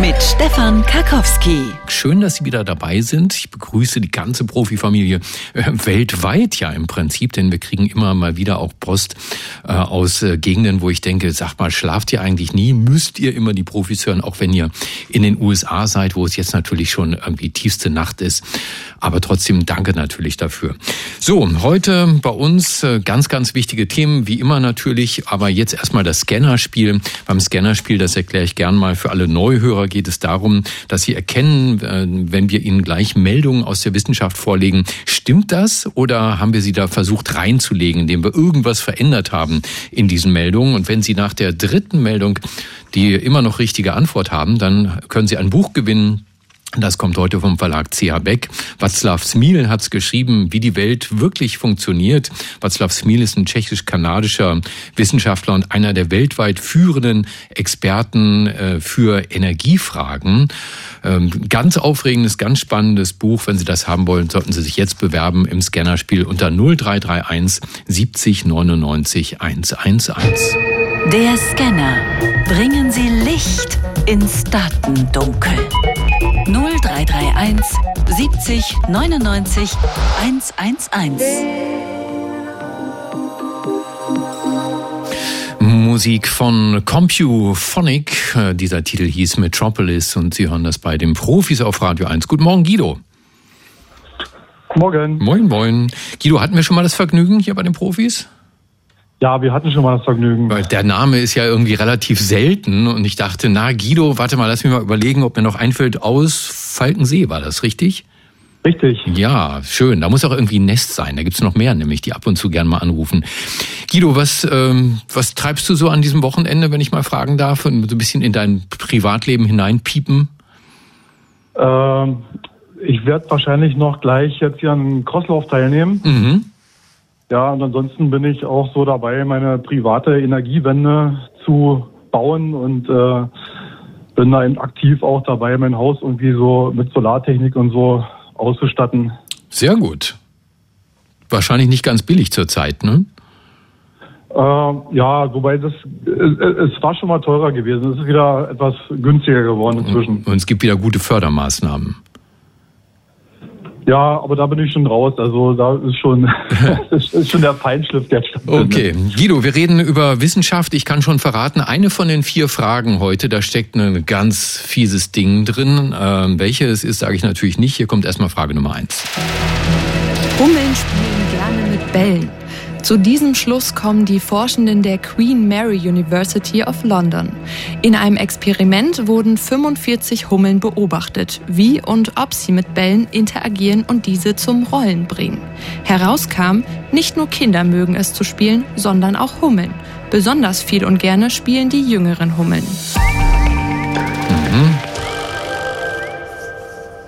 Mit Stefan Karkowski. Schön, dass Sie wieder dabei sind. Ich begrüße die ganze Profifamilie äh, weltweit ja im Prinzip, denn wir kriegen immer mal wieder auch Post äh, aus äh, Gegenden, wo ich denke, sag mal, schlaft ihr eigentlich nie? Müsst ihr immer die Profis hören, auch wenn ihr in den USA seid, wo es jetzt natürlich schon irgendwie tiefste Nacht ist. Aber trotzdem danke natürlich dafür. So, heute bei uns äh, ganz, ganz wichtige Themen, wie immer natürlich, aber jetzt erstmal das Scannerspiel. Beim Scannerspiel, das erkläre ich gern mal für alle Neuhörer geht es darum, dass Sie erkennen, äh, wenn wir Ihnen gleich Meldungen aus der Wissenschaft vorlegen, stimmt das oder haben wir sie da versucht reinzulegen, indem wir irgendwas verändert haben in diesen Meldungen? Und wenn Sie nach der dritten Meldung die immer noch richtige Antwort haben, dann können Sie ein Buch gewinnen, das kommt heute vom Verlag CH Beck. Václav Smil hat es geschrieben, wie die Welt wirklich funktioniert. Václav Smil ist ein tschechisch-kanadischer Wissenschaftler und einer der weltweit führenden Experten äh, für Energiefragen. Ähm, ganz aufregendes, ganz spannendes Buch. Wenn Sie das haben wollen, sollten Sie sich jetzt bewerben im Scannerspiel unter 0331 70 99 111. Der Scanner. Bringen Sie Licht ins Datendunkel. 0331 70 99 111. Musik von CompuPhonic. Äh, dieser Titel hieß Metropolis und Sie hören das bei den Profis auf Radio 1. Guten Morgen, Guido. Morgen. Moin, moin. Guido, hatten wir schon mal das Vergnügen hier bei den Profis? Ja, wir hatten schon mal das Vergnügen. Weil der Name ist ja irgendwie relativ selten und ich dachte, na Guido, warte mal, lass mich mal überlegen, ob mir noch einfällt, aus Falkensee, war das richtig? Richtig. Ja, schön. Da muss auch irgendwie ein Nest sein. Da gibt's noch mehr, nämlich die ab und zu gern mal anrufen. Guido, was, ähm, was treibst du so an diesem Wochenende, wenn ich mal fragen darf, und so ein bisschen in dein Privatleben hineinpiepen? Ähm, ich werde wahrscheinlich noch gleich jetzt hier einen Crosslauf teilnehmen. Mhm. Ja, und ansonsten bin ich auch so dabei, meine private Energiewende zu bauen und äh, bin da eben aktiv auch dabei, mein Haus irgendwie so mit Solartechnik und so auszustatten. Sehr gut. Wahrscheinlich nicht ganz billig zurzeit, ne? Äh, ja, wobei das es war schon mal teurer gewesen. Es ist wieder etwas günstiger geworden inzwischen. Und es gibt wieder gute Fördermaßnahmen. Ja, aber da bin ich schon raus. Also da ist schon, das ist schon der Feinschliff, der stattfindet. Okay, Guido, wir reden über Wissenschaft. Ich kann schon verraten, eine von den vier Fragen heute, da steckt ein ganz fieses Ding drin. Ähm, welche es ist, sage ich natürlich nicht. Hier kommt erstmal Frage Nummer eins. Hummeln spielen gerne mit Bällen. Zu diesem Schluss kommen die Forschenden der Queen Mary University of London. In einem Experiment wurden 45 Hummeln beobachtet, wie und ob sie mit Bällen interagieren und diese zum Rollen bringen. Herauskam, nicht nur Kinder mögen es zu spielen, sondern auch Hummeln. Besonders viel und gerne spielen die jüngeren Hummeln.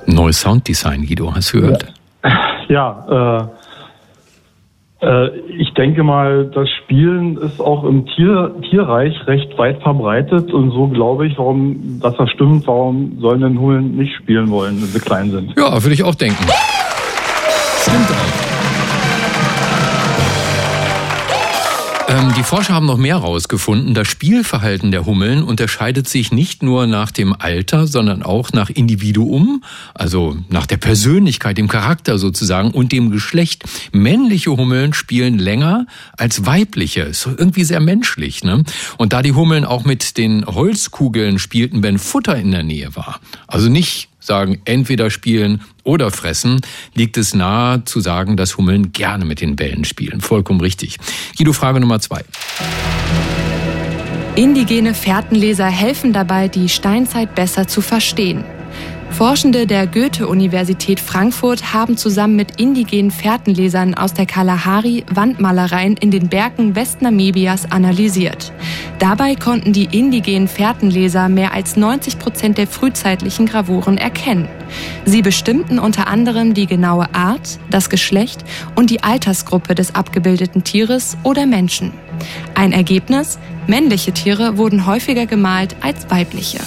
Neues Sounddesign, Guido, hast du gehört? Ja, äh, äh, ich denke mal, das Spielen ist auch im Tier, Tierreich recht weit verbreitet und so glaube ich, warum, dass das stimmt, warum sollen denn Hummeln nicht spielen wollen, wenn sie klein sind. Ja, würde ich auch denken. Stimmt auch. Ähm, die Forscher haben noch mehr herausgefunden. Das Spielverhalten der Hummeln unterscheidet sich nicht nur nach dem Alter, sondern auch nach Individuum, also nach der Persönlichkeit, dem Charakter sozusagen und dem Geschlecht. Männliche Hummeln spielen länger als weibliche. Ist irgendwie sehr menschlich, ne? Und da die Hummeln auch mit den Holzkugeln spielten, wenn Futter in der Nähe war, also nicht sagen, entweder spielen oder fressen, liegt es nahe zu sagen, dass Hummeln gerne mit den Bällen spielen. Vollkommen richtig. Guido, Frage Nummer zwei. Indigene Fährtenleser helfen dabei, die Steinzeit besser zu verstehen. Forschende der Goethe-Universität Frankfurt haben zusammen mit indigenen Fährtenlesern aus der Kalahari Wandmalereien in den Bergen Westnamibias analysiert. Dabei konnten die indigenen Fährtenleser mehr als 90 Prozent der frühzeitlichen Gravuren erkennen. Sie bestimmten unter anderem die genaue Art, das Geschlecht und die Altersgruppe des abgebildeten Tieres oder Menschen. Ein Ergebnis? Männliche Tiere wurden häufiger gemalt als weibliche.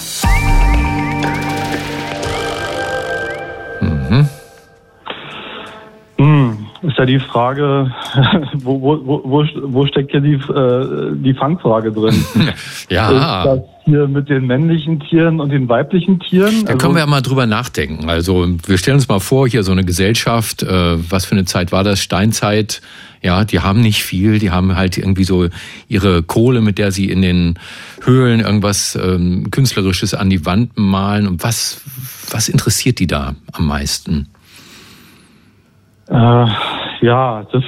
Ist ja die Frage, wo, wo, wo, wo steckt hier die, äh, die Fangfrage drin? ja. Ist das hier mit den männlichen Tieren und den weiblichen Tieren? Da also, können wir ja mal drüber nachdenken. Also wir stellen uns mal vor, hier so eine Gesellschaft, äh, was für eine Zeit war das? Steinzeit. Ja, die haben nicht viel, die haben halt irgendwie so ihre Kohle, mit der sie in den Höhlen irgendwas ähm, Künstlerisches an die Wand malen. Und was, was interessiert die da am meisten? Äh, ja, das,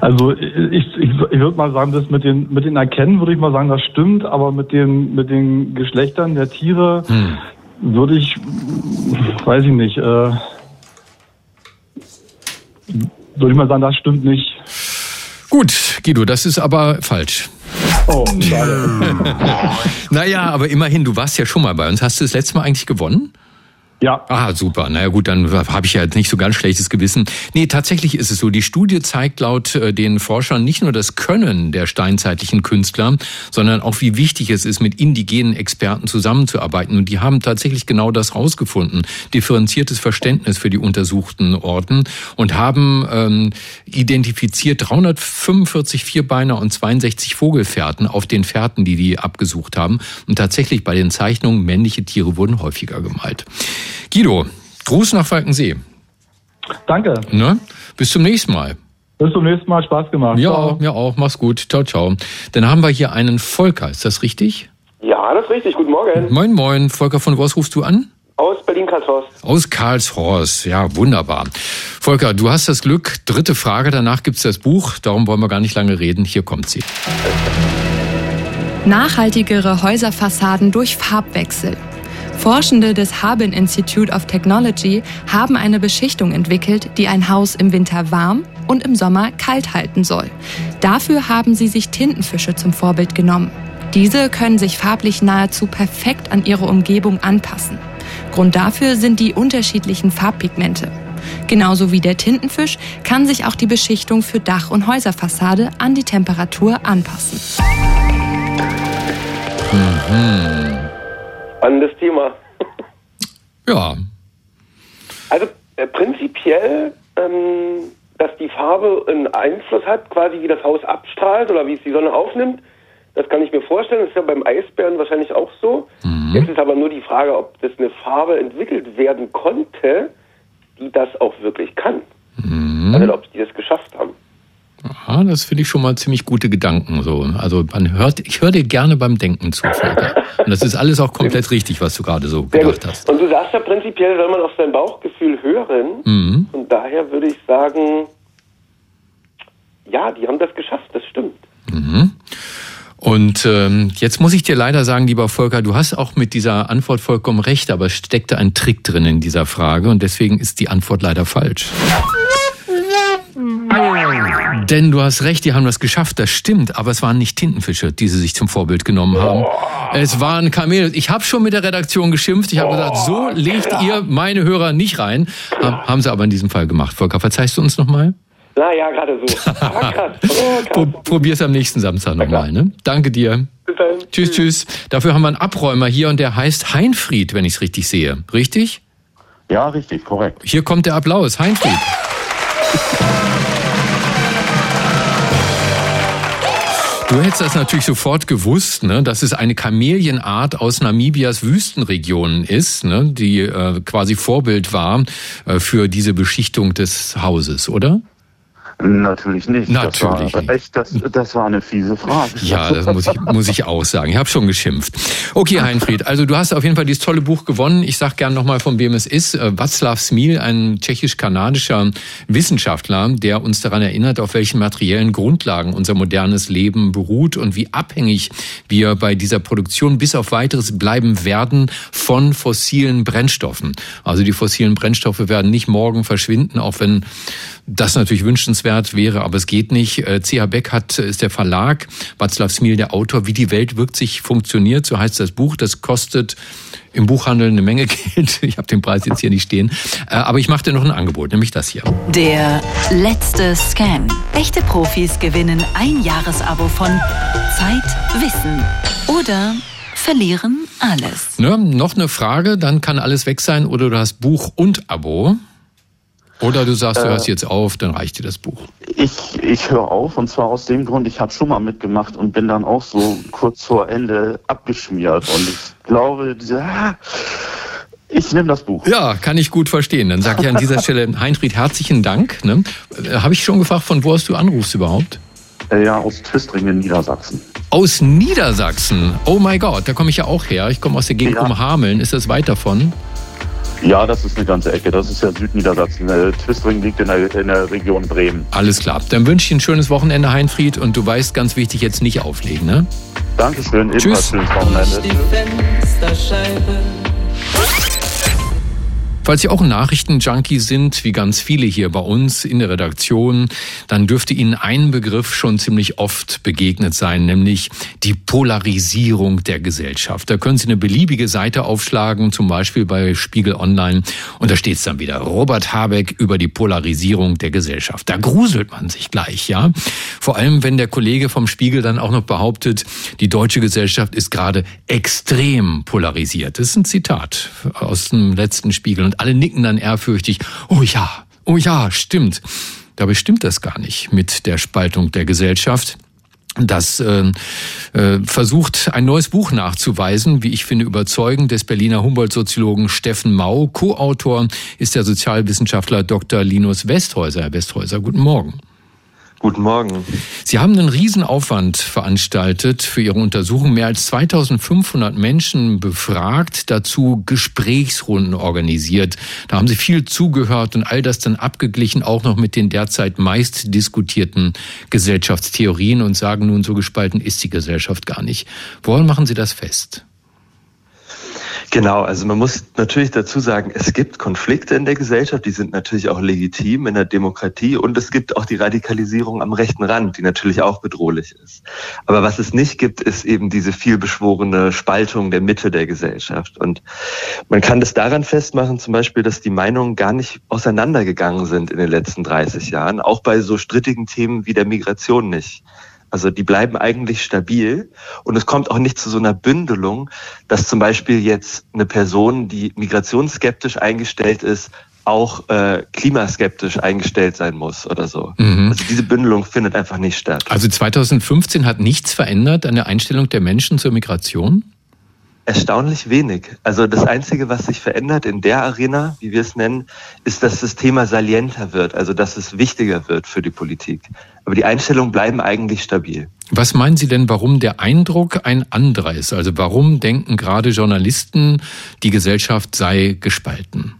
also ich, ich, ich würde mal sagen, das mit den mit den Erkennen würde ich mal sagen, das stimmt, aber mit den mit den Geschlechtern der Tiere hm. würde ich, weiß ich nicht, äh, würde ich mal sagen, das stimmt nicht. Gut, Guido, das ist aber falsch. Oh, schade. naja, aber immerhin, du warst ja schon mal bei uns. Hast du das letzte Mal eigentlich gewonnen? Ja. Ah, super. Naja gut, dann habe ich ja jetzt nicht so ganz schlechtes Gewissen. Nee, tatsächlich ist es so. Die Studie zeigt laut äh, den Forschern nicht nur das Können der steinzeitlichen Künstler, sondern auch wie wichtig es ist, mit indigenen Experten zusammenzuarbeiten. Und die haben tatsächlich genau das rausgefunden. Differenziertes Verständnis für die untersuchten Orten und haben ähm, identifiziert 345 Vierbeiner und 62 Vogelfährten auf den Fährten, die die abgesucht haben. Und tatsächlich bei den Zeichnungen männliche Tiere wurden häufiger gemalt. Guido, Gruß nach Falkensee. Danke. Ne? Bis zum nächsten Mal. Bis zum nächsten Mal. Spaß gemacht. Ja, ciao. ja auch. Mach's gut. Ciao, ciao. Dann haben wir hier einen Volker. Ist das richtig? Ja, das ist richtig. Guten Morgen. Moin, moin. Volker, von was rufst du an? Aus Berlin-Karlshorst. Aus Karlshorst. Ja, wunderbar. Volker, du hast das Glück. Dritte Frage. Danach gibt's das Buch. Darum wollen wir gar nicht lange reden. Hier kommt sie. Nachhaltigere Häuserfassaden durch Farbwechsel. Forschende des Harbin Institute of Technology haben eine Beschichtung entwickelt, die ein Haus im Winter warm und im Sommer kalt halten soll. Dafür haben sie sich Tintenfische zum Vorbild genommen. Diese können sich farblich nahezu perfekt an ihre Umgebung anpassen. Grund dafür sind die unterschiedlichen Farbpigmente. Genauso wie der Tintenfisch kann sich auch die Beschichtung für Dach- und Häuserfassade an die Temperatur anpassen. Mhm spannendes Thema. ja. Also äh, prinzipiell, ähm, dass die Farbe einen Einfluss hat, quasi wie das Haus abstrahlt oder wie es die Sonne aufnimmt, das kann ich mir vorstellen. Das ist ja beim Eisbären wahrscheinlich auch so. Mhm. Jetzt ist aber nur die Frage, ob das eine Farbe entwickelt werden konnte, die das auch wirklich kann. Mhm. Also ob die das geschafft haben. Ja, das finde ich schon mal ziemlich gute Gedanken. So. Also man hört, ich höre dir gerne beim Denken zu, Volker. Und das ist alles auch komplett richtig, was du gerade so gedacht hast. Und du sagst ja prinzipiell, soll man auf sein Bauchgefühl hören. Mhm. Und daher würde ich sagen, ja, die haben das geschafft, das stimmt. Mhm. Und ähm, jetzt muss ich dir leider sagen, lieber Volker, du hast auch mit dieser Antwort vollkommen recht, aber es steckte ein Trick drin in dieser Frage und deswegen ist die Antwort leider falsch. Denn du hast recht, die haben das geschafft, das stimmt, aber es waren nicht Tintenfische, die sie sich zum Vorbild genommen haben. Es waren Kamele. Ich habe schon mit der Redaktion geschimpft. Ich habe gesagt, so legt ihr meine Hörer nicht rein. Haben sie aber in diesem Fall gemacht. Volker, verzeihst du uns nochmal? Na ja, gerade so. Ah, oh, Probier's am nächsten Samstag nochmal. Ne? Danke dir. Tschüss, tschüss. Dafür haben wir einen Abräumer hier und der heißt Heinfried, wenn ich es richtig sehe. Richtig? Ja, richtig, korrekt. Hier kommt der Applaus. Heinfried. Du hättest das natürlich sofort gewusst, ne, dass es eine Kamelienart aus Namibias Wüstenregionen ist, ne, die äh, quasi Vorbild war äh, für diese Beschichtung des Hauses, oder? Natürlich nicht. Natürlich das war, echt, das, das war eine fiese Frage. Ja, das muss ich, muss ich auch sagen. Ich habe schon geschimpft. Okay, Heinfried, also du hast auf jeden Fall dieses tolle Buch gewonnen. Ich sag gern nochmal, von wem es ist. Äh, Václav Smil, ein tschechisch-kanadischer Wissenschaftler, der uns daran erinnert, auf welchen materiellen Grundlagen unser modernes Leben beruht und wie abhängig wir bei dieser Produktion bis auf weiteres bleiben werden von fossilen Brennstoffen. Also die fossilen Brennstoffe werden nicht morgen verschwinden, auch wenn das natürlich wünschenswert wäre, aber es geht nicht. Äh, C.H. Beck hat, äh, ist der Verlag, Václav Smil der Autor. Wie die Welt wirkt sich funktioniert, so heißt das Buch. Das kostet im Buchhandel eine Menge Geld. Ich habe den Preis jetzt hier nicht stehen. Äh, aber ich mache dir noch ein Angebot, nämlich das hier. Der letzte Scan. Echte Profis gewinnen ein Jahresabo von Zeit, Wissen oder verlieren alles. Ne, noch eine Frage, dann kann alles weg sein oder du hast Buch und Abo. Oder du sagst, du hörst jetzt auf, dann reicht dir das Buch. Ich, ich höre auf und zwar aus dem Grund, ich habe schon mal mitgemacht und bin dann auch so kurz vor Ende abgeschmiert. Und ich glaube, ja, ich nehme das Buch. Ja, kann ich gut verstehen. Dann sage ich an dieser Stelle, Heinfried, herzlichen Dank. Ne? Habe ich schon gefragt, von wo hast du anrufst überhaupt? Äh, Ja, aus Twistringen, Niedersachsen. Aus Niedersachsen. Oh mein Gott, da komme ich ja auch her. Ich komme aus der Gegend Ja. um Hameln. Ist das weit davon? Ja, das ist eine ganze Ecke. Das ist ja Südniedersachsen. Äh, Twistringen liegt in der, in der Region Bremen. Alles klar. Dann wünsche ich ein schönes Wochenende, Heinfried. Und du weißt, ganz wichtig, jetzt nicht auflegen. Ne? Dankeschön, ebenfalls Tschüss. schönes Wochenende. Fensterscheibe. Falls Sie auch ein Nachrichtenjunkie sind, wie ganz viele hier bei uns in der Redaktion, dann dürfte Ihnen ein Begriff schon ziemlich oft begegnet sein, nämlich die Polarisierung der Gesellschaft. Da können Sie eine beliebige Seite aufschlagen, zum Beispiel bei Spiegel Online, und da steht es dann wieder Robert Habeck über die Polarisierung der Gesellschaft. Da gruselt man sich gleich, ja. Vor allem, wenn der Kollege vom Spiegel dann auch noch behauptet, die deutsche Gesellschaft ist gerade extrem polarisiert. Das ist ein Zitat aus dem letzten Spiegel. Und alle nicken dann ehrfürchtig. Oh ja, oh ja, stimmt. Dabei stimmt das gar nicht mit der Spaltung der Gesellschaft. Das äh, äh, versucht ein neues Buch nachzuweisen, wie ich finde, überzeugend des Berliner Humboldt-Soziologen Steffen Mau. Co-Autor ist der Sozialwissenschaftler Dr. Linus Westhäuser. Herr Westhäuser, guten Morgen. Guten Morgen. Sie haben einen Riesenaufwand veranstaltet für Ihre Untersuchung, mehr als 2500 Menschen befragt, dazu Gesprächsrunden organisiert. Da haben Sie viel zugehört und all das dann abgeglichen, auch noch mit den derzeit meist diskutierten Gesellschaftstheorien und sagen nun, so gespalten ist die Gesellschaft gar nicht. Woran machen Sie das fest? Genau, also man muss natürlich dazu sagen, es gibt Konflikte in der Gesellschaft, die sind natürlich auch legitim in der Demokratie und es gibt auch die Radikalisierung am rechten Rand, die natürlich auch bedrohlich ist. Aber was es nicht gibt, ist eben diese vielbeschworene Spaltung der Mitte der Gesellschaft. Und man kann das daran festmachen, zum Beispiel, dass die Meinungen gar nicht auseinandergegangen sind in den letzten 30 Jahren, auch bei so strittigen Themen wie der Migration nicht. Also die bleiben eigentlich stabil und es kommt auch nicht zu so einer Bündelung, dass zum Beispiel jetzt eine Person, die migrationsskeptisch eingestellt ist, auch äh, klimaskeptisch eingestellt sein muss oder so. Mhm. Also diese Bündelung findet einfach nicht statt. Also 2015 hat nichts verändert an der Einstellung der Menschen zur Migration? Erstaunlich wenig. Also das Einzige, was sich verändert in der Arena, wie wir es nennen, ist, dass das Thema salienter wird, also dass es wichtiger wird für die Politik. Aber die Einstellungen bleiben eigentlich stabil. Was meinen Sie denn, warum der Eindruck ein anderer ist? Also warum denken gerade Journalisten, die Gesellschaft sei gespalten?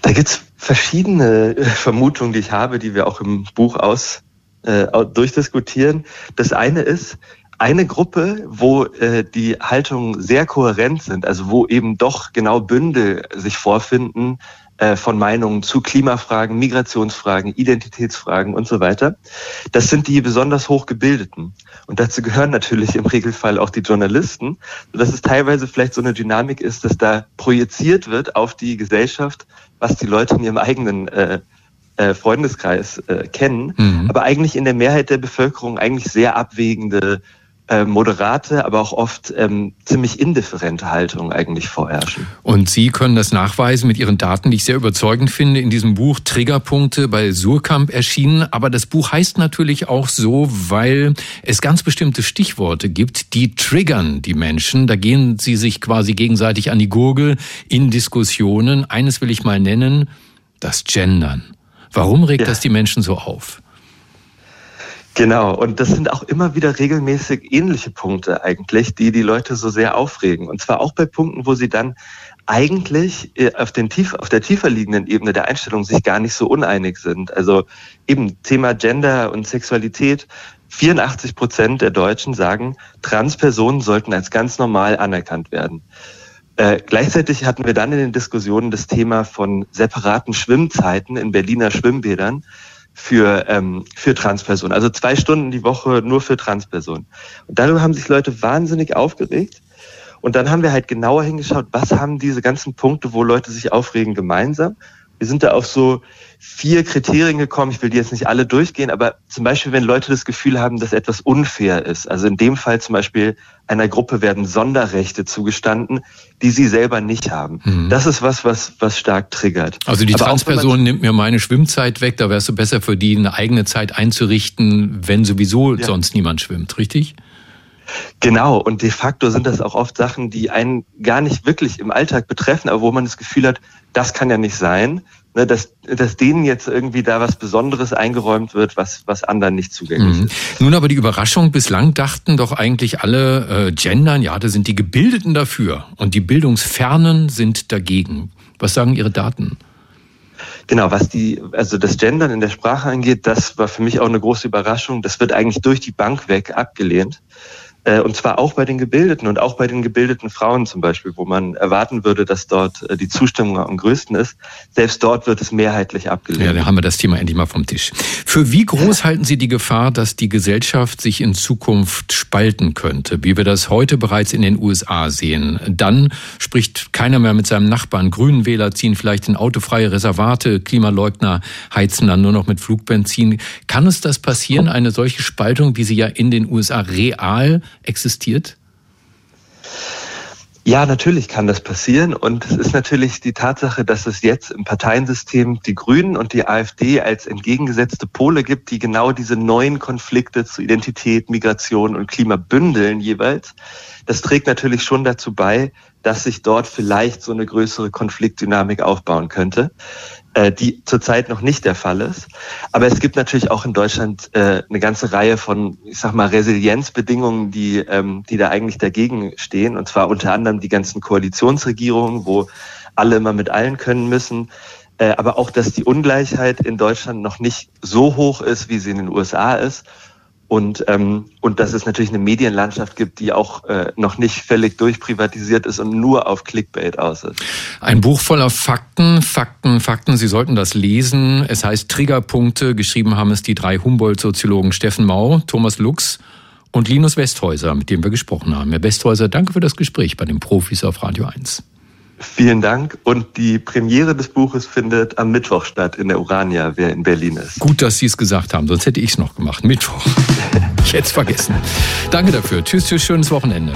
Da gibt's verschiedene äh, Vermutungen, die ich habe, die wir auch im Buch aus äh, durchdiskutieren. Das eine ist, eine Gruppe, wo äh, die Haltungen sehr kohärent sind, also wo eben doch genau Bündel sich vorfinden äh, von Meinungen zu Klimafragen, Migrationsfragen, Identitätsfragen und so weiter. Das sind die besonders hochgebildeten. Und dazu gehören natürlich im Regelfall auch die Journalisten, sodass es teilweise vielleicht so eine Dynamik ist, dass da projiziert wird auf die Gesellschaft, was die Leute in ihrem eigenen äh, äh, Freundeskreis äh, kennen, Mhm. aber eigentlich in der Mehrheit der Bevölkerung eigentlich sehr abwägende, äh, moderate, aber auch oft ähm, ziemlich indifferente Haltung eigentlich vorherrschen. Und Sie können das nachweisen mit Ihren Daten, die ich sehr überzeugend finde, in diesem Buch Triggerpunkte bei Surkamp erschienen. Aber das Buch heißt natürlich auch so, weil es ganz bestimmte Stichworte gibt, die triggern die Menschen. Da gehen sie sich quasi gegenseitig an die Gurgel in Diskussionen. Eines will ich mal nennen, das Gendern. Warum regt Ja. das die Menschen so auf? Genau, und das sind auch immer wieder regelmäßig ähnliche Punkte eigentlich, die die Leute so sehr aufregen. Und zwar auch bei Punkten, wo sie dann eigentlich äh, auf, den tief, auf der tiefer liegenden Ebene der Einstellung sich gar nicht so uneinig sind. Also eben Thema Gender und Sexualität. 84 Prozent der Deutschen sagen, Transpersonen sollten als ganz normal anerkannt werden. Äh, gleichzeitig hatten wir dann in den Diskussionen das Thema von separaten Schwimmzeiten in Berliner Schwimmbädern für, ähm, für Transpersonen. Also zwei Stunden die Woche nur für Transpersonen. Und darüber haben sich Leute wahnsinnig aufgeregt. Und dann haben wir halt genauer hingeschaut, was haben diese ganzen Punkte, wo Leute sich aufregen, gemeinsam. Wir sind da auf so vier Kriterien gekommen. Ich will die jetzt nicht alle durchgehen, aber zum Beispiel, wenn Leute das Gefühl haben, dass etwas unfair ist. Also in dem Fall zum Beispiel einer Gruppe werden Sonderrechte zugestanden, die sie selber nicht haben. Mhm. Das ist was, was, was stark triggert. Also die aber Transperson nimmt mir meine Schwimmzeit weg, da wärst du besser für die, eine eigene Zeit einzurichten, wenn sowieso ja. sonst niemand schwimmt, richtig? Genau, und de facto sind das auch oft Sachen, die einen gar nicht wirklich im Alltag betreffen, aber wo man das Gefühl hat, das kann ja nicht sein ne, dass, dass denen jetzt irgendwie da was Besonderes eingeräumt wird, was, was anderen nicht zugänglich mhm. ist. Nun aber die Überraschung, bislang dachten doch eigentlich alle äh, Gendern, ja, da sind die Gebildeten dafür und die Bildungsfernen sind dagegen. Was sagen Ihre Daten? Genau, was die, also das Gendern in der Sprache angeht, das war für mich auch eine große Überraschung. Das wird eigentlich durch die Bank weg abgelehnt. Äh, und zwar auch bei den Gebildeten und auch bei den gebildeten Frauen zum Beispiel, wo man erwarten würde, dass dort äh, die Zustimmung am größten ist. Selbst dort wird es mehrheitlich abgelehnt. Ja, da haben wir das Thema endlich mal vom Tisch. Für wie groß halten Sie die Gefahr, dass die Gesellschaft sich in Zukunft spalten könnte, wie wir das heute bereits in den USA sehen? Dann spricht keiner mehr mit seinem Nachbarn. Grünen Wähler ziehen vielleicht in autofreie Reservate, Klimaleugner heizen dann nur noch mit Flugbenzin. Kann es das passieren, eine solche Spaltung, wie sie ja in den USA real existiert? Ja, natürlich kann das passieren. Und es ist natürlich die Tatsache, dass es jetzt im Parteiensystem die Grünen und die AfD als entgegengesetzte Pole gibt, die genau diese neuen Konflikte zu Identität, Migration und Klima bündeln jeweils. Das trägt natürlich schon dazu bei, dass sich dort vielleicht so eine größere Konfliktdynamik aufbauen könnte, äh, die zurzeit noch nicht der Fall ist. Aber es gibt natürlich auch in Deutschland äh, eine ganze Reihe von, ich sag mal, Resilienzbedingungen, die, ähm, die da eigentlich dagegen stehen. Und zwar unter anderem die ganzen Koalitionsregierungen, wo alle immer mit allen können müssen. Äh, aber auch, dass die Ungleichheit in Deutschland noch nicht so hoch ist, wie sie in den USA ist und, ähm, und dass es natürlich eine Medienlandschaft gibt, die auch äh, noch nicht völlig durchprivatisiert ist und nur auf Clickbait aus ist. Ein Buch voller Fakten, Fakten, Fakten. Sie sollten das lesen. Es heißt Triggerpunkte. Geschrieben haben es die drei Humboldt-Soziologen Steffen Mau, Thomas Lux und Linus Westhäuser, mit dem wir gesprochen haben. Herr Westhäuser, danke für das Gespräch bei den Profis auf Radio 1. Vielen Dank. Und die Premiere des Buches findet am Mittwoch statt in der Urania, wer in Berlin ist. Gut, dass Sie es gesagt haben, sonst hätte ich es noch gemacht. Mittwoch. ich hätte es vergessen. Danke dafür. Tschüss, tschüss, schönes Wochenende.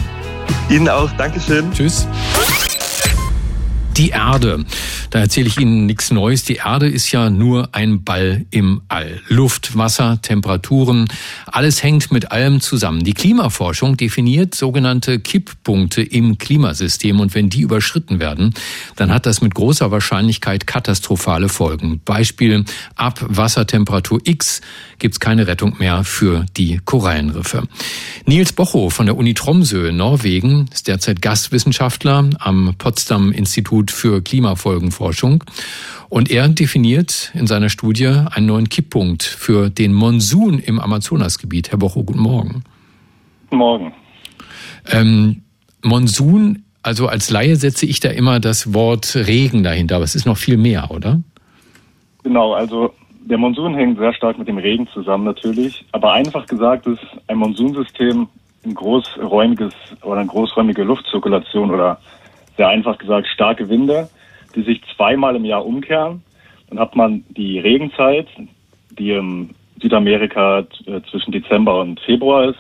Ihnen auch. Dankeschön. Tschüss. Die Erde. Da erzähle ich Ihnen nichts Neues. Die Erde ist ja nur ein Ball im All. Luft, Wasser, Temperaturen, alles hängt mit allem zusammen. Die Klimaforschung definiert sogenannte Kipppunkte im Klimasystem und wenn die überschritten werden, dann hat das mit großer Wahrscheinlichkeit katastrophale Folgen. Beispiel ab Wassertemperatur X gibt es keine Rettung mehr für die Korallenriffe. Nils Bocho von der Uni Tromsø, Norwegen, ist derzeit Gastwissenschaftler am Potsdam Institut für Klimafolgenforschung. Und er definiert in seiner Studie einen neuen Kipppunkt für den Monsun im Amazonasgebiet. Herr Bocho, guten Morgen. Guten Morgen. Ähm, Monsun, also als Laie setze ich da immer das Wort Regen dahinter, aber es ist noch viel mehr, oder? Genau, also der Monsun hängt sehr stark mit dem Regen zusammen natürlich, aber einfach gesagt ist ein Monsunsystem ein großräumiges oder eine großräumige Luftzirkulation oder sehr einfach gesagt starke Winde, die sich zweimal im Jahr umkehren. Dann hat man die Regenzeit, die im Südamerika äh, zwischen Dezember und Februar ist.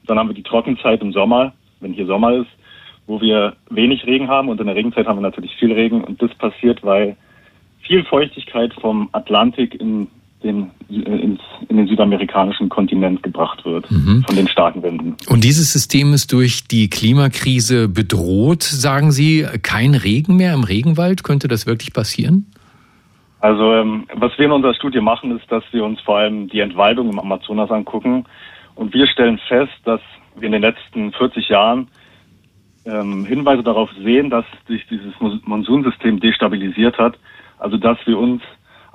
Und dann haben wir die Trockenzeit im Sommer, wenn hier Sommer ist, wo wir wenig Regen haben und in der Regenzeit haben wir natürlich viel Regen und das passiert, weil viel Feuchtigkeit vom Atlantik in den, in, in den südamerikanischen Kontinent gebracht wird mhm. von den starken Winden. Und dieses System ist durch die Klimakrise bedroht, sagen Sie. Kein Regen mehr im Regenwald? Könnte das wirklich passieren? Also ähm, was wir in unserer Studie machen, ist, dass wir uns vor allem die Entwaldung im Amazonas angucken. Und wir stellen fest, dass wir in den letzten 40 Jahren ähm, Hinweise darauf sehen, dass sich dieses Monsunsystem destabilisiert hat. Also dass wir uns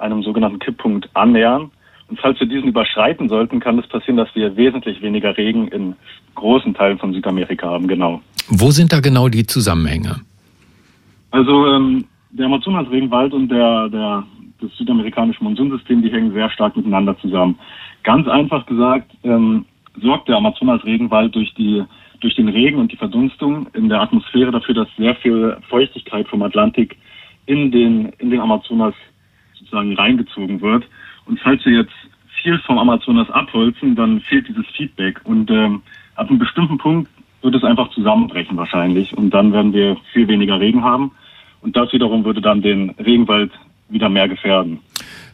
einem sogenannten Kipppunkt annähern. Und falls wir diesen überschreiten sollten, kann es passieren, dass wir wesentlich weniger Regen in großen Teilen von Südamerika haben. Genau. Wo sind da genau die Zusammenhänge? Also ähm, der Amazonas-Regenwald und der, der, das südamerikanische Monsunsystem, die hängen sehr stark miteinander zusammen. Ganz einfach gesagt ähm, sorgt der Amazonas-Regenwald durch die durch den Regen und die Verdunstung in der Atmosphäre dafür, dass sehr viel Feuchtigkeit vom Atlantik in den, in den Amazonas sozusagen reingezogen wird. Und falls wir jetzt viel vom Amazonas abholzen, dann fehlt dieses Feedback. Und ähm, ab einem bestimmten Punkt wird es einfach zusammenbrechen wahrscheinlich. Und dann werden wir viel weniger Regen haben. Und das wiederum würde dann den Regenwald wieder mehr gefährden.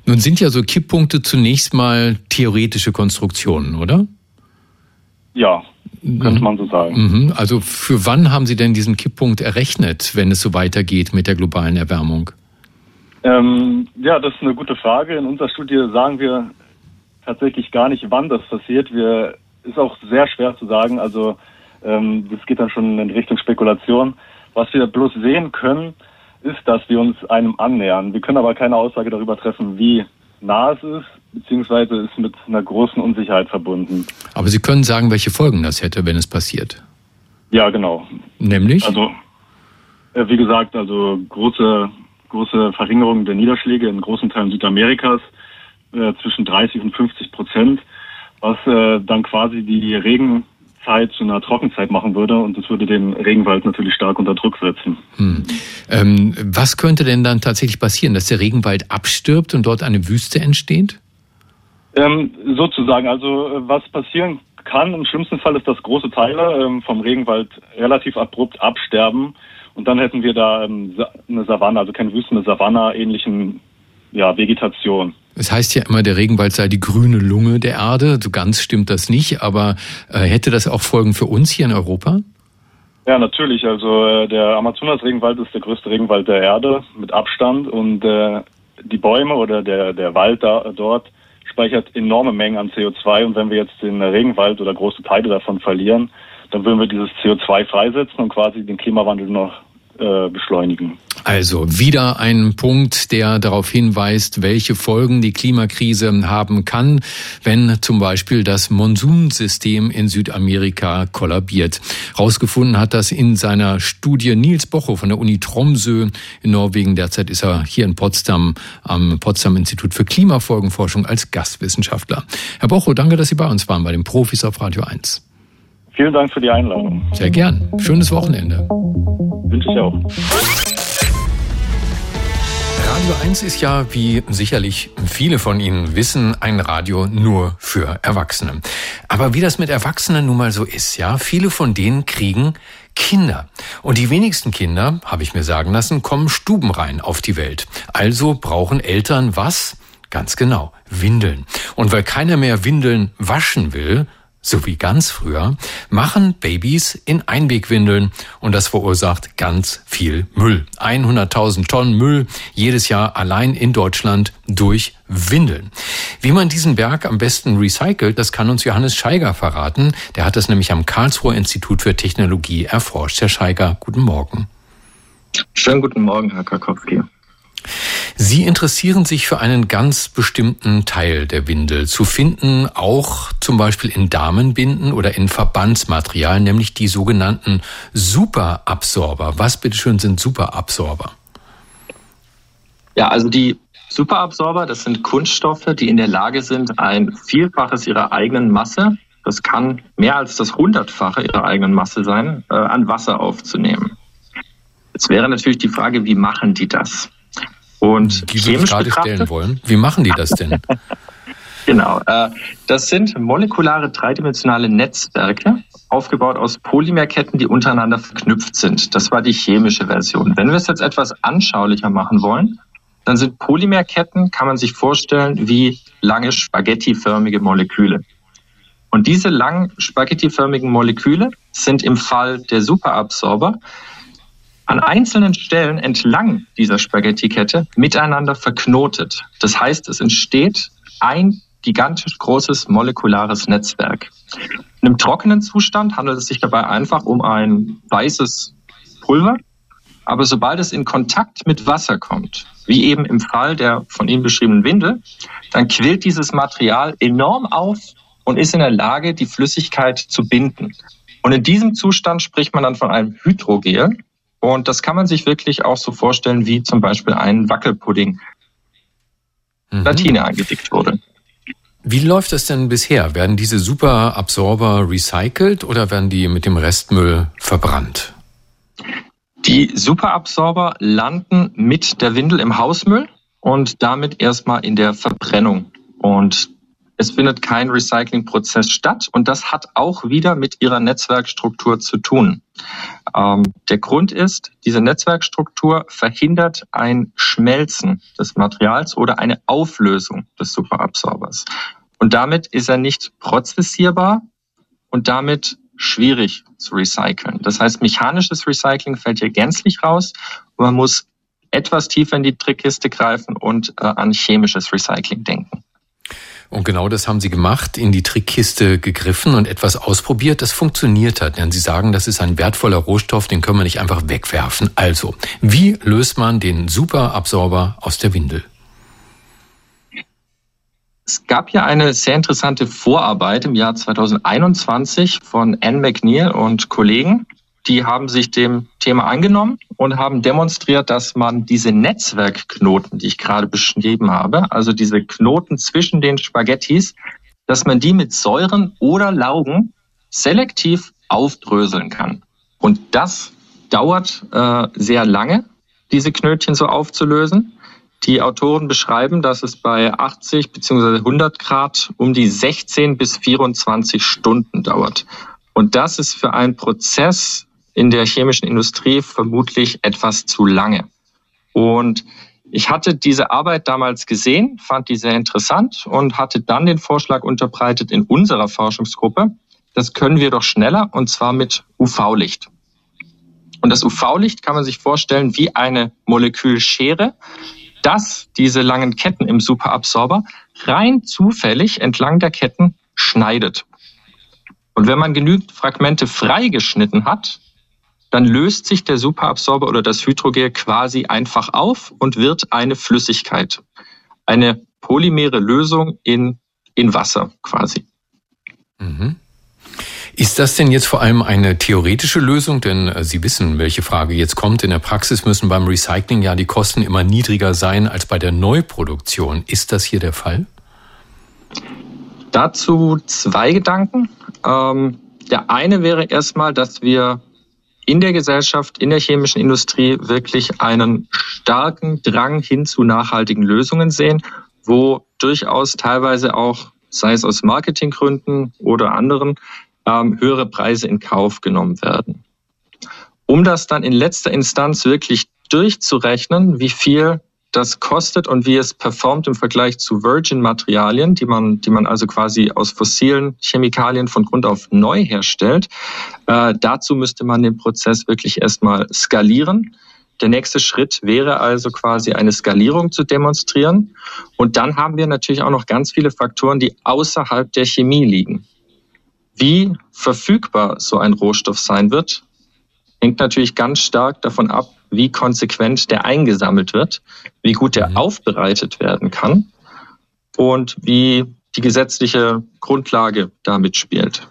Nun sind ja so Kipppunkte zunächst mal theoretische Konstruktionen, oder? Ja, könnte man so sagen. Mhm. Also für wann haben Sie denn diesen Kipppunkt errechnet, wenn es so weitergeht mit der globalen Erwärmung? Ähm, ja, das ist eine gute Frage. In unserer Studie sagen wir tatsächlich gar nicht, wann das passiert. Wir ist auch sehr schwer zu sagen. Also ähm, das geht dann schon in Richtung Spekulation. Was wir bloß sehen können, ist, dass wir uns einem annähern. Wir können aber keine Aussage darüber treffen, wie nah es ist, beziehungsweise ist mit einer großen Unsicherheit verbunden. Aber Sie können sagen, welche Folgen das hätte, wenn es passiert. Ja, genau. Nämlich? Also, äh, wie gesagt, also große, große Verringerung der Niederschläge in großen Teilen Südamerikas, äh, zwischen 30 und 50 Prozent, was äh, dann quasi die Regen Zeit zu einer Trockenzeit machen würde und das würde den Regenwald natürlich stark unter Druck setzen. Hm. Ähm, was könnte denn dann tatsächlich passieren, dass der Regenwald abstirbt und dort eine Wüste entsteht? Ähm, sozusagen, also äh, was passieren kann im schlimmsten Fall ist, dass große Teile ähm, vom Regenwald relativ abrupt absterben und dann hätten wir da ähm, eine Savanne, also keine Wüste, eine Savanne-ähnlichen ja, Vegetation. Es heißt ja immer, der Regenwald sei die grüne Lunge der Erde. So ganz stimmt das nicht, aber äh, hätte das auch Folgen für uns hier in Europa? Ja, natürlich. Also äh, der Amazonas-Regenwald ist der größte Regenwald der Erde mit Abstand und äh, die Bäume oder der, der Wald da, dort speichert enorme Mengen an CO2 und wenn wir jetzt den Regenwald oder große Teile davon verlieren, dann würden wir dieses CO2 freisetzen und quasi den Klimawandel noch äh, beschleunigen. Also wieder ein Punkt, der darauf hinweist, welche Folgen die Klimakrise haben kann, wenn zum Beispiel das Monsunsystem in Südamerika kollabiert. Rausgefunden hat das in seiner Studie Nils Bocho von der Uni Tromsø in Norwegen. Derzeit ist er hier in Potsdam am Potsdam Institut für Klimafolgenforschung als Gastwissenschaftler. Herr Bocho, danke, dass Sie bei uns waren bei den Profis auf Radio 1. Vielen Dank für die Einladung. Sehr gern. Schönes Wochenende. Wünsche ich auch. Radio 1 ist ja, wie sicherlich viele von Ihnen wissen, ein Radio nur für Erwachsene. Aber wie das mit Erwachsenen nun mal so ist, ja, viele von denen kriegen Kinder. Und die wenigsten Kinder, habe ich mir sagen lassen, kommen stubenrein auf die Welt. Also brauchen Eltern was? Ganz genau, Windeln. Und weil keiner mehr Windeln waschen will, so wie ganz früher, machen Babys in Einwegwindeln und das verursacht ganz viel Müll. 100.000 Tonnen Müll jedes Jahr allein in Deutschland durch Windeln. Wie man diesen Berg am besten recycelt, das kann uns Johannes Scheiger verraten. Der hat das nämlich am Karlsruher Institut für Technologie erforscht. Herr Scheiger, guten Morgen. Schönen guten Morgen, Herr Karkowski. Sie interessieren sich für einen ganz bestimmten Teil der Windel, zu finden auch zum Beispiel in Damenbinden oder in Verbandsmaterial, nämlich die sogenannten Superabsorber. Was bitteschön sind Superabsorber? Ja, also die Superabsorber, das sind Kunststoffe, die in der Lage sind, ein Vielfaches ihrer eigenen Masse, das kann mehr als das Hundertfache ihrer eigenen Masse sein, äh, an Wasser aufzunehmen. Jetzt wäre natürlich die Frage, wie machen die das? Und die würde ich gerade stellen wollen. Wie machen die das denn? genau. Äh, das sind molekulare dreidimensionale Netzwerke, aufgebaut aus Polymerketten, die untereinander verknüpft sind. Das war die chemische Version. Wenn wir es jetzt etwas anschaulicher machen wollen, dann sind Polymerketten, kann man sich vorstellen, wie lange spaghettiförmige Moleküle. Und diese langen spaghettiförmigen Moleküle sind im Fall der Superabsorber an einzelnen Stellen entlang dieser Spaghetti-Kette miteinander verknotet. Das heißt, es entsteht ein gigantisch großes molekulares Netzwerk. In einem trockenen Zustand handelt es sich dabei einfach um ein weißes Pulver, aber sobald es in Kontakt mit Wasser kommt, wie eben im Fall der von Ihnen beschriebenen Windel, dann quillt dieses Material enorm auf und ist in der Lage, die Flüssigkeit zu binden. Und in diesem Zustand spricht man dann von einem Hydrogel. Und das kann man sich wirklich auch so vorstellen, wie zum Beispiel ein Wackelpudding mhm. Platine eingedickt wurde. Wie läuft das denn bisher? Werden diese Superabsorber recycelt oder werden die mit dem Restmüll verbrannt? Die Superabsorber landen mit der Windel im Hausmüll und damit erstmal in der Verbrennung. Und es findet kein Recyclingprozess statt und das hat auch wieder mit ihrer Netzwerkstruktur zu tun. Ähm, der Grund ist, diese Netzwerkstruktur verhindert ein Schmelzen des Materials oder eine Auflösung des Superabsorbers. Und damit ist er nicht prozessierbar und damit schwierig zu recyceln. Das heißt, mechanisches Recycling fällt hier gänzlich raus man muss etwas tiefer in die Trickkiste greifen und äh, an chemisches Recycling denken. Und genau das haben Sie gemacht, in die Trickkiste gegriffen und etwas ausprobiert, das funktioniert hat. Denn Sie sagen, das ist ein wertvoller Rohstoff, den können wir nicht einfach wegwerfen. Also, wie löst man den Superabsorber aus der Windel? Es gab ja eine sehr interessante Vorarbeit im Jahr 2021 von Anne McNeil und Kollegen die haben sich dem Thema angenommen und haben demonstriert, dass man diese Netzwerkknoten, die ich gerade beschrieben habe, also diese Knoten zwischen den Spaghettis, dass man die mit Säuren oder Laugen selektiv aufdröseln kann. Und das dauert äh, sehr lange, diese Knötchen so aufzulösen. Die Autoren beschreiben, dass es bei 80 bzw. 100 Grad um die 16 bis 24 Stunden dauert. Und das ist für einen Prozess in der chemischen Industrie vermutlich etwas zu lange. Und ich hatte diese Arbeit damals gesehen, fand die sehr interessant und hatte dann den Vorschlag unterbreitet in unserer Forschungsgruppe, das können wir doch schneller und zwar mit UV-Licht. Und das UV-Licht kann man sich vorstellen wie eine Molekülschere, das diese langen Ketten im Superabsorber rein zufällig entlang der Ketten schneidet. Und wenn man genügend Fragmente freigeschnitten hat, dann löst sich der Superabsorber oder das Hydrogel quasi einfach auf und wird eine Flüssigkeit. Eine polymere Lösung in, in Wasser quasi. Mhm. Ist das denn jetzt vor allem eine theoretische Lösung? Denn äh, Sie wissen, welche Frage jetzt kommt. In der Praxis müssen beim Recycling ja die Kosten immer niedriger sein als bei der Neuproduktion. Ist das hier der Fall? Dazu zwei Gedanken. Ähm, der eine wäre erstmal, dass wir in der Gesellschaft, in der chemischen Industrie wirklich einen starken Drang hin zu nachhaltigen Lösungen sehen, wo durchaus teilweise auch, sei es aus Marketinggründen oder anderen, ähm, höhere Preise in Kauf genommen werden. Um das dann in letzter Instanz wirklich durchzurechnen, wie viel das kostet und wie es performt im Vergleich zu Virgin-Materialien, die man, die man also quasi aus fossilen Chemikalien von Grund auf neu herstellt. Äh, dazu müsste man den Prozess wirklich erstmal skalieren. Der nächste Schritt wäre also quasi eine Skalierung zu demonstrieren. Und dann haben wir natürlich auch noch ganz viele Faktoren, die außerhalb der Chemie liegen. Wie verfügbar so ein Rohstoff sein wird, hängt natürlich ganz stark davon ab, wie konsequent der eingesammelt wird, wie gut der mhm. aufbereitet werden kann und wie die gesetzliche Grundlage damit spielt.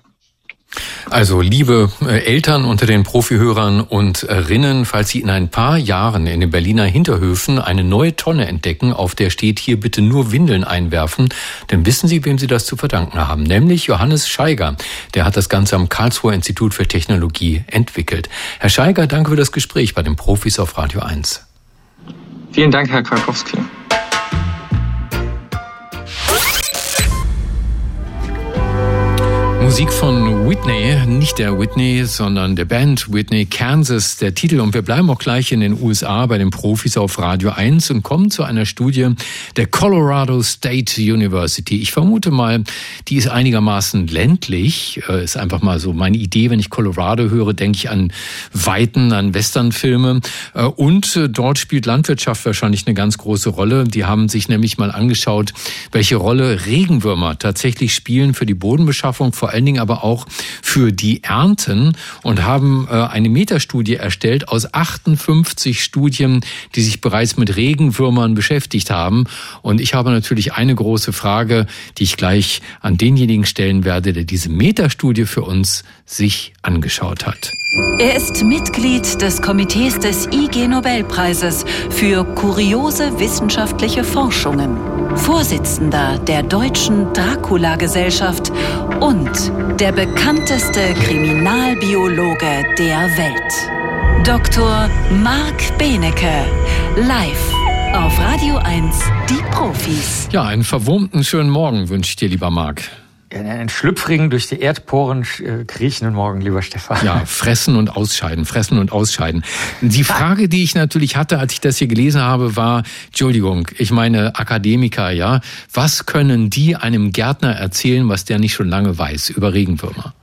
Also liebe äh, Eltern unter den Profihörern und Rinnen, falls Sie in ein paar Jahren in den Berliner Hinterhöfen eine neue Tonne entdecken, auf der steht hier bitte nur Windeln einwerfen, dann wissen Sie, wem Sie das zu verdanken haben, nämlich Johannes Scheiger. Der hat das Ganze am Karlsruher Institut für Technologie entwickelt. Herr Scheiger, danke für das Gespräch bei den Profis auf Radio 1. Vielen Dank, Herr Krakowski. Musik von Whitney, nicht der Whitney, sondern der Band Whitney Kansas, der Titel. Und wir bleiben auch gleich in den USA bei den Profis auf Radio 1 und kommen zu einer Studie der Colorado State University. Ich vermute mal, die ist einigermaßen ländlich. Äh, ist einfach mal so meine Idee, wenn ich Colorado höre, denke ich an Weiten, an Westernfilme. Äh, und äh, dort spielt Landwirtschaft wahrscheinlich eine ganz große Rolle. Die haben sich nämlich mal angeschaut, welche Rolle Regenwürmer tatsächlich spielen für die Bodenbeschaffung, vor allem allen Dingen aber auch für die Ernten und haben äh, eine Metastudie erstellt aus 58 Studien, die sich bereits mit Regenwürmern beschäftigt haben. Und ich habe natürlich eine große Frage, die ich gleich an denjenigen stellen werde, der diese Metastudie für uns sich angeschaut hat. Er ist Mitglied des Komitees des IG Nobelpreises für kuriose wissenschaftliche Forschungen, Vorsitzender der Deutschen Dracula-Gesellschaft und der bekannteste Kriminalbiologe der Welt. Dr. Marc Benecke, live Auf Radio 1, die Profis. Ja, einen verwurmten schönen Morgen wünsche ich dir, lieber Marc. Einen schlüpfrigen, durch die Erdporen äh, kriechenden Morgen, lieber Stefan. Ja, fressen und ausscheiden, fressen und ausscheiden. Die Frage, die ich natürlich hatte, als ich das hier gelesen habe, war, Entschuldigung, ich meine Akademiker, ja, was können die einem Gärtner erzählen, was der nicht schon lange weiß über Regenwürmer?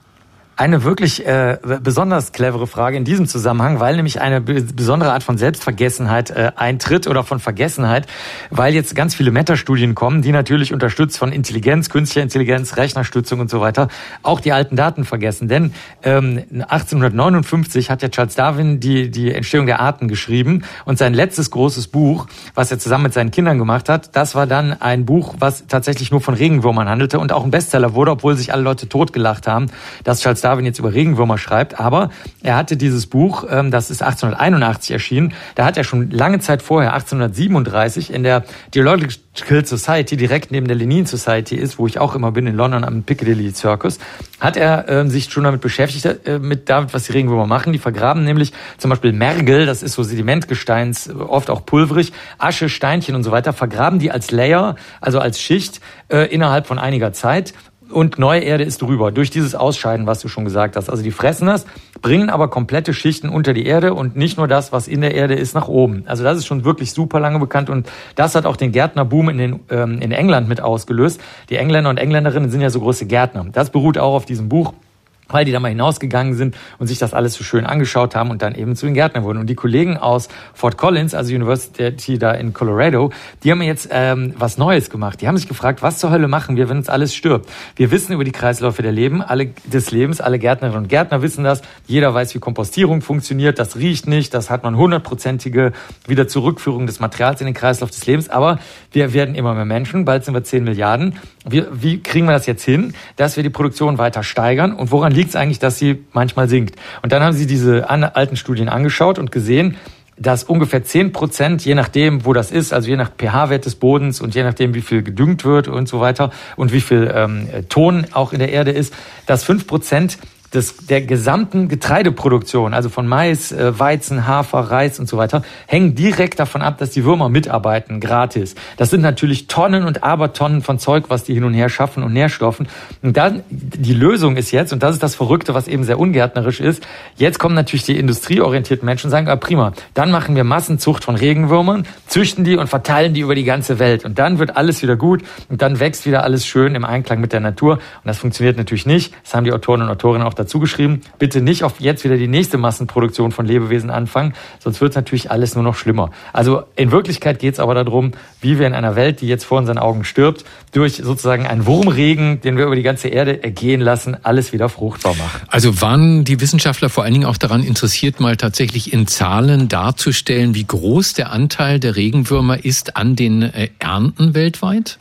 Eine wirklich äh, besonders clevere Frage in diesem Zusammenhang, weil nämlich eine besondere Art von Selbstvergessenheit äh, eintritt oder von Vergessenheit, weil jetzt ganz viele Meta-Studien kommen, die natürlich unterstützt von Intelligenz, künstlicher Intelligenz, Rechnerstützung und so weiter, auch die alten Daten vergessen. Denn ähm, 1859 hat ja Charles Darwin die, die Entstehung der Arten geschrieben und sein letztes großes Buch, was er zusammen mit seinen Kindern gemacht hat, das war dann ein Buch, was tatsächlich nur von Regenwürmern handelte und auch ein Bestseller wurde, obwohl sich alle Leute totgelacht haben, dass Charles Darwin jetzt über Regenwürmer schreibt, aber er hatte dieses Buch, ähm, das ist 1881 erschienen, da hat er schon lange Zeit vorher, 1837, in der Geological Society, direkt neben der Lenin Society ist, wo ich auch immer bin, in London am Piccadilly Circus, hat er äh, sich schon damit beschäftigt, äh, mit damit, was die Regenwürmer machen. Die vergraben nämlich zum Beispiel Mergel, das ist so Sedimentgesteins, oft auch pulverig, Asche, Steinchen und so weiter, vergraben die als Layer, also als Schicht, äh, innerhalb von einiger Zeit und neue Erde ist drüber, durch dieses Ausscheiden, was du schon gesagt hast. Also die fressen das, bringen aber komplette Schichten unter die Erde und nicht nur das, was in der Erde ist, nach oben. Also das ist schon wirklich super lange bekannt und das hat auch den Gärtnerboom in, den, ähm, in England mit ausgelöst. Die Engländer und Engländerinnen sind ja so große Gärtner. Das beruht auch auf diesem Buch weil die da mal hinausgegangen sind und sich das alles so schön angeschaut haben und dann eben zu den Gärtnern wurden. Und die Kollegen aus Fort Collins, also University da in Colorado, die haben jetzt ähm, was Neues gemacht. Die haben sich gefragt, was zur Hölle machen wir, wenn uns alles stirbt? Wir wissen über die Kreisläufe der Leben, alle, des Lebens, alle Gärtnerinnen und Gärtner wissen das. Jeder weiß, wie Kompostierung funktioniert. Das riecht nicht, das hat man hundertprozentige wieder Zurückführung des Materials in den Kreislauf des Lebens. Aber wir werden immer mehr Menschen, bald sind wir 10 Milliarden. Wir, wie kriegen wir das jetzt hin, dass wir die Produktion weiter steigern? Und woran liegt es eigentlich, dass sie manchmal sinkt? Und dann haben sie diese alten Studien angeschaut und gesehen, dass ungefähr 10 Prozent, je nachdem, wo das ist, also je nach pH-Wert des Bodens und je nachdem, wie viel gedüngt wird und so weiter und wie viel ähm, Ton auch in der Erde ist, dass 5 Prozent des, der gesamten Getreideproduktion, also von Mais, äh, Weizen, Hafer, Reis und so weiter, hängen direkt davon ab, dass die Würmer mitarbeiten, gratis. Das sind natürlich Tonnen und Abertonnen von Zeug, was die hin und her schaffen und Nährstoffen. Und dann, die Lösung ist jetzt, und das ist das Verrückte, was eben sehr ungärtnerisch ist, jetzt kommen natürlich die industrieorientierten Menschen und sagen, ah, prima, dann machen wir Massenzucht von Regenwürmern, züchten die und verteilen die über die ganze Welt. Und dann wird alles wieder gut und dann wächst wieder alles schön im Einklang mit der Natur. Und das funktioniert natürlich nicht. Das haben die Autoren und Autorinnen auch dazu geschrieben, bitte nicht auf jetzt wieder die nächste Massenproduktion von Lebewesen anfangen, sonst wird natürlich alles nur noch schlimmer. Also in Wirklichkeit geht es aber darum, wie wir in einer Welt, die jetzt vor unseren Augen stirbt, durch sozusagen einen Wurmregen, den wir über die ganze Erde ergehen lassen, alles wieder fruchtbar machen. Also waren die Wissenschaftler vor allen Dingen auch daran interessiert, mal tatsächlich in Zahlen darzustellen, wie groß der Anteil der Regenwürmer ist an den äh, Ernten weltweit?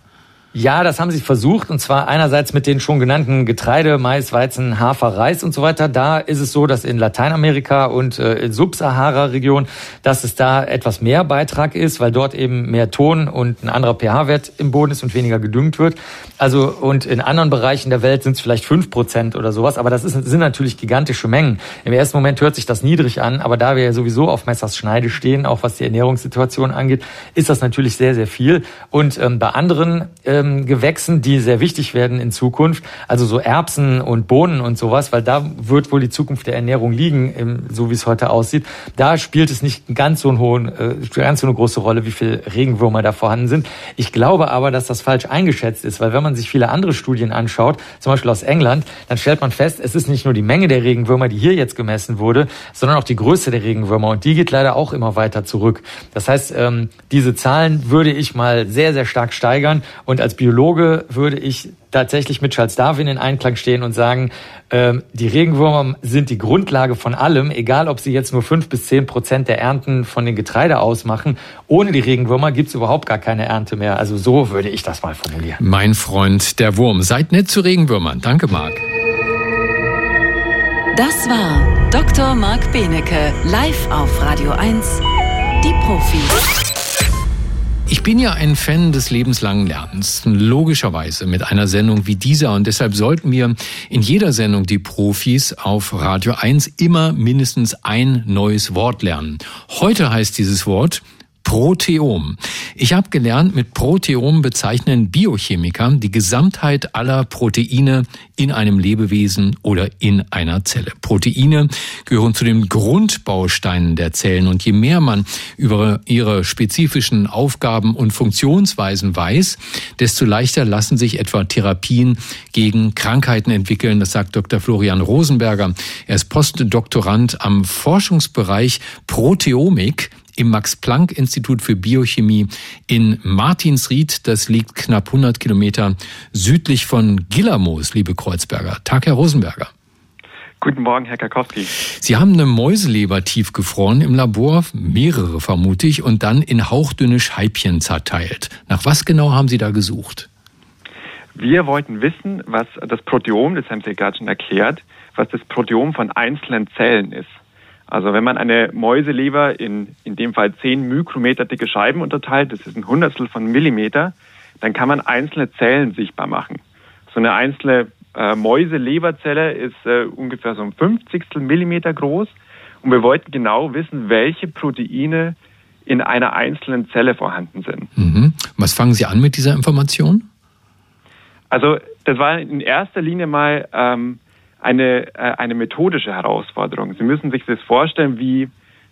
Ja, das haben sie versucht. Und zwar einerseits mit den schon genannten Getreide, Mais, Weizen, Hafer, Reis und so weiter. Da ist es so, dass in Lateinamerika und äh, in Subsahara-Region, dass es da etwas mehr Beitrag ist, weil dort eben mehr Ton und ein anderer pH-Wert im Boden ist und weniger gedüngt wird. Also und in anderen Bereichen der Welt sind es vielleicht fünf Prozent oder sowas. Aber das ist, sind natürlich gigantische Mengen. Im ersten Moment hört sich das niedrig an, aber da wir ja sowieso auf Messers Schneide stehen, auch was die Ernährungssituation angeht, ist das natürlich sehr, sehr viel. Und ähm, bei anderen äh, ähm, Gewächsen, die sehr wichtig werden in Zukunft, also so Erbsen und Bohnen und sowas, weil da wird wohl die Zukunft der Ernährung liegen, so wie es heute aussieht. Da spielt es nicht ganz so, einen hohen, äh, ganz so eine große Rolle, wie viel Regenwürmer da vorhanden sind. Ich glaube aber, dass das falsch eingeschätzt ist, weil wenn man sich viele andere Studien anschaut, zum Beispiel aus England, dann stellt man fest, es ist nicht nur die Menge der Regenwürmer, die hier jetzt gemessen wurde, sondern auch die Größe der Regenwürmer und die geht leider auch immer weiter zurück. Das heißt, ähm, diese Zahlen würde ich mal sehr, sehr stark steigern und als als Biologe würde ich tatsächlich mit Charles Darwin in Einklang stehen und sagen, ähm, die Regenwürmer sind die Grundlage von allem, egal ob sie jetzt nur fünf bis zehn Prozent der Ernten von den Getreide ausmachen. Ohne die Regenwürmer gibt es überhaupt gar keine Ernte mehr. Also so würde ich das mal formulieren. Mein Freund, der Wurm. Seid nett zu Regenwürmern. Danke, Marc. Das war Dr. Marc Benecke, live auf Radio 1, die Profis. Ich bin ja ein Fan des lebenslangen Lernens, logischerweise mit einer Sendung wie dieser und deshalb sollten wir in jeder Sendung die Profis auf Radio 1 immer mindestens ein neues Wort lernen. Heute heißt dieses Wort Proteom. Ich habe gelernt, mit Proteom bezeichnen Biochemiker die Gesamtheit aller Proteine in einem Lebewesen oder in einer Zelle. Proteine gehören zu den Grundbausteinen der Zellen und je mehr man über ihre spezifischen Aufgaben und Funktionsweisen weiß, desto leichter lassen sich etwa Therapien gegen Krankheiten entwickeln. Das sagt Dr. Florian Rosenberger. Er ist Postdoktorand am Forschungsbereich Proteomik im Max-Planck-Institut für Biochemie in Martinsried. Das liegt knapp 100 Kilometer südlich von Gillermoos, liebe Kreuzberger. Tag, Herr Rosenberger. Guten Morgen, Herr Karkowski. Sie haben eine Mäuseleber tiefgefroren im Labor, mehrere vermute ich, und dann in hauchdünne Scheibchen zerteilt. Nach was genau haben Sie da gesucht? Wir wollten wissen, was das Proteom, das haben Sie gerade schon erklärt, was das Proteom von einzelnen Zellen ist. Also wenn man eine Mäuseleber in, in dem Fall 10 Mikrometer dicke Scheiben unterteilt, das ist ein Hundertstel von Millimeter, dann kann man einzelne Zellen sichtbar machen. So eine einzelne äh, Mäuseleberzelle ist äh, ungefähr so ein Fünfzigstel Millimeter groß und wir wollten genau wissen, welche Proteine in einer einzelnen Zelle vorhanden sind. Mhm. Was fangen Sie an mit dieser Information? Also das war in erster Linie mal ähm, eine, äh, eine methodische Herausforderung. Sie müssen sich das vorstellen, wie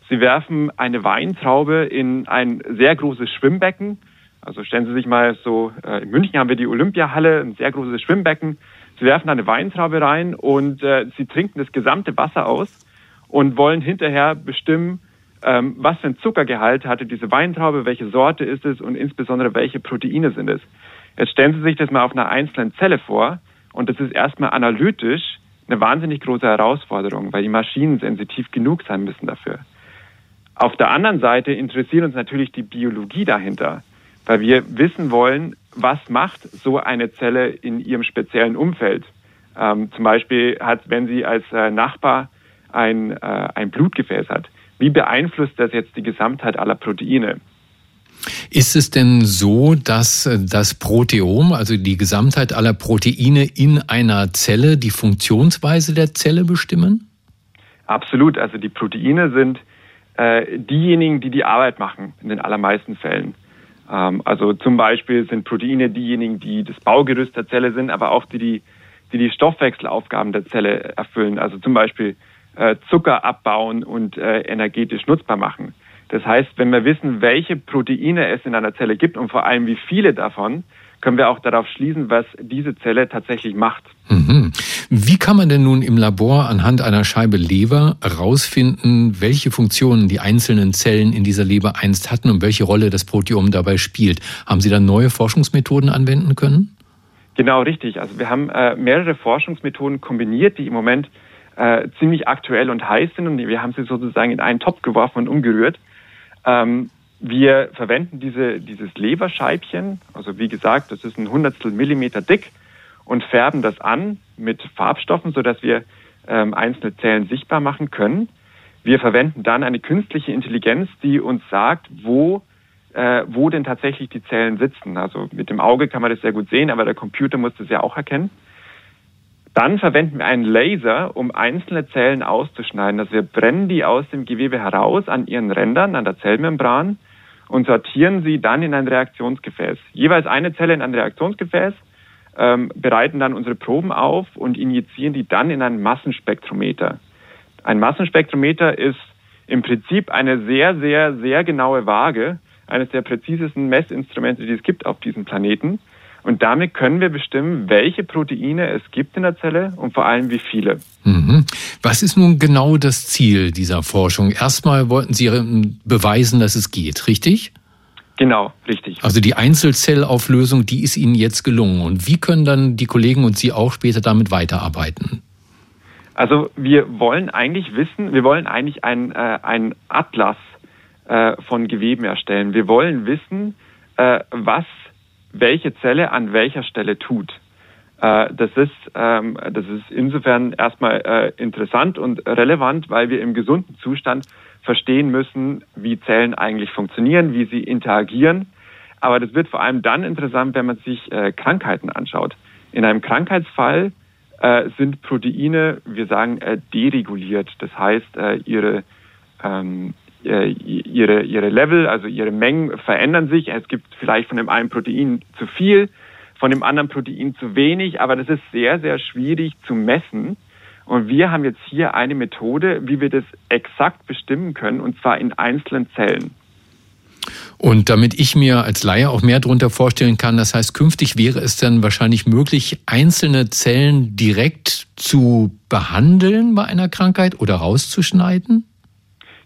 Sie werfen eine Weintraube in ein sehr großes Schwimmbecken. Also stellen Sie sich mal so, äh, in München haben wir die Olympiahalle, ein sehr großes Schwimmbecken. Sie werfen eine Weintraube rein und äh, Sie trinken das gesamte Wasser aus und wollen hinterher bestimmen, ähm, was für ein Zuckergehalt hatte diese Weintraube, welche Sorte ist es und insbesondere welche Proteine sind es. Jetzt stellen Sie sich das mal auf einer einzelnen Zelle vor und das ist erstmal analytisch eine wahnsinnig große Herausforderung, weil die Maschinen sensitiv genug sein müssen dafür. Auf der anderen Seite interessiert uns natürlich die Biologie dahinter, weil wir wissen wollen, was macht so eine Zelle in ihrem speziellen Umfeld. Ähm, zum Beispiel hat, wenn sie als äh, Nachbar ein, äh, ein Blutgefäß hat, wie beeinflusst das jetzt die Gesamtheit aller Proteine? Ist es denn so, dass äh, das Proteom, also die Gesamtheit aller Proteine in einer Zelle, die Funktionsweise der Zelle bestimmen? Absolut. Also die Proteine sind äh, diejenigen, die die Arbeit machen in den allermeisten Fällen. Ähm, also zum Beispiel sind Proteine diejenigen, die das Baugerüst der Zelle sind, aber auch die die, die, die Stoffwechselaufgaben der Zelle erfüllen. Also zum Beispiel äh, Zucker abbauen und äh, energetisch nutzbar machen. Das heißt, wenn wir wissen, welche Proteine es in einer Zelle gibt und vor allem wie viele davon, können wir auch darauf schließen, was diese Zelle tatsächlich macht. Mhm. Wie kann man denn nun im Labor anhand einer Scheibe Leber herausfinden, welche Funktionen die einzelnen Zellen in dieser Leber einst hatten und welche Rolle das Proteom dabei spielt? Haben Sie da neue Forschungsmethoden anwenden können? Genau, richtig. Also wir haben äh, mehrere Forschungsmethoden kombiniert, die im Moment äh, ziemlich aktuell und heiß sind und wir haben sie sozusagen in einen Topf geworfen und umgerührt. Ähm, wir verwenden diese, dieses Leberscheibchen, also wie gesagt, das ist ein Hundertstel Millimeter dick und färben das an mit Farbstoffen, sodass wir ähm, einzelne Zellen sichtbar machen können. Wir verwenden dann eine künstliche Intelligenz, die uns sagt, wo, äh, wo denn tatsächlich die Zellen sitzen. Also mit dem Auge kann man das sehr gut sehen, aber der Computer muss das ja auch erkennen. Dann verwenden wir einen Laser, um einzelne Zellen auszuschneiden. Also wir brennen die aus dem Gewebe heraus an ihren Rändern, an der Zellmembran und sortieren sie dann in ein Reaktionsgefäß. Jeweils eine Zelle in ein Reaktionsgefäß, ähm, bereiten dann unsere Proben auf und injizieren die dann in ein Massenspektrometer. Ein Massenspektrometer ist im Prinzip eine sehr, sehr, sehr genaue Waage, eines der präzisesten Messinstrumente, die es gibt auf diesem Planeten. Und damit können wir bestimmen, welche Proteine es gibt in der Zelle und vor allem wie viele. Mhm. Was ist nun genau das Ziel dieser Forschung? Erstmal wollten Sie beweisen, dass es geht, richtig? Genau, richtig. Also die Einzelzellauflösung, die ist Ihnen jetzt gelungen. Und wie können dann die Kollegen und Sie auch später damit weiterarbeiten? Also wir wollen eigentlich wissen, wir wollen eigentlich ein, äh, ein Atlas äh, von Geweben erstellen. Wir wollen wissen, äh, was welche Zelle an welcher Stelle tut. Äh, das ist, ähm, das ist insofern erstmal äh, interessant und relevant, weil wir im gesunden Zustand verstehen müssen, wie Zellen eigentlich funktionieren, wie sie interagieren. Aber das wird vor allem dann interessant, wenn man sich äh, Krankheiten anschaut. In einem Krankheitsfall sind Proteine, wir sagen, dereguliert. Das heißt, ihre, ähm, äh, ihre, ihre Level, also ihre Mengen verändern sich. Es gibt vielleicht von dem einen Protein zu viel, von dem anderen Protein zu wenig, aber das ist sehr, sehr schwierig zu messen. Und wir haben jetzt hier eine Methode, wie wir das exakt bestimmen können, und zwar in einzelnen Zellen. Und damit ich mir als Laie auch mehr darunter vorstellen kann, das heißt, künftig wäre es dann wahrscheinlich möglich, einzelne Zellen direkt zu behandeln bei einer Krankheit oder rauszuschneiden?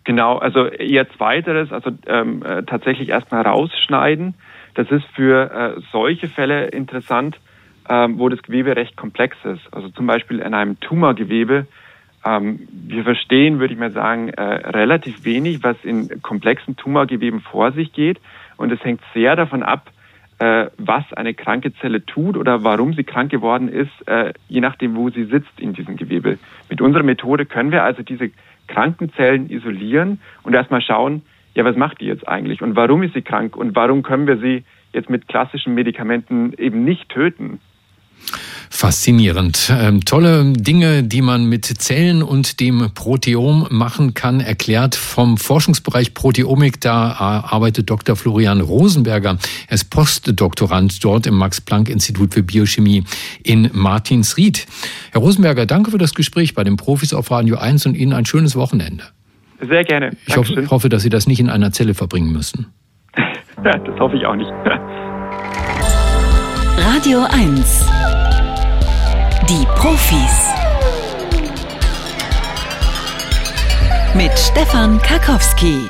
Genau, also eher zweiteres, also ähm, äh, tatsächlich erstmal rausschneiden. Das ist für äh, solche Fälle interessant, ähm, wo das Gewebe recht komplex ist. Also zum Beispiel in einem Tumorgewebe. Ähm, wir verstehen, würde ich mal sagen, äh, relativ wenig, was in komplexen Tumorgeweben vor sich geht. Und es hängt sehr davon ab, äh, was eine kranke Zelle tut oder warum sie krank geworden ist, äh, je nachdem, wo sie sitzt in diesem Gewebe. Mit unserer Methode können wir also diese kranken Zellen isolieren und erstmal schauen, ja, was macht die jetzt eigentlich und warum ist sie krank und warum können wir sie jetzt mit klassischen Medikamenten eben nicht töten? Faszinierend. Ähm, tolle Dinge, die man mit Zellen und dem Proteom machen kann, erklärt vom Forschungsbereich Proteomik. Da arbeitet Dr. Florian Rosenberger. Er ist Postdoktorand dort im Max-Planck-Institut für Biochemie in Martinsried. Herr Rosenberger, danke für das Gespräch bei den Profis auf Radio 1 und Ihnen ein schönes Wochenende. Sehr gerne. Ich hoffe, hoffe, dass Sie das nicht in einer Zelle verbringen müssen. das hoffe ich auch nicht. Radio 1 die Profis. Mit Stefan Karkowski.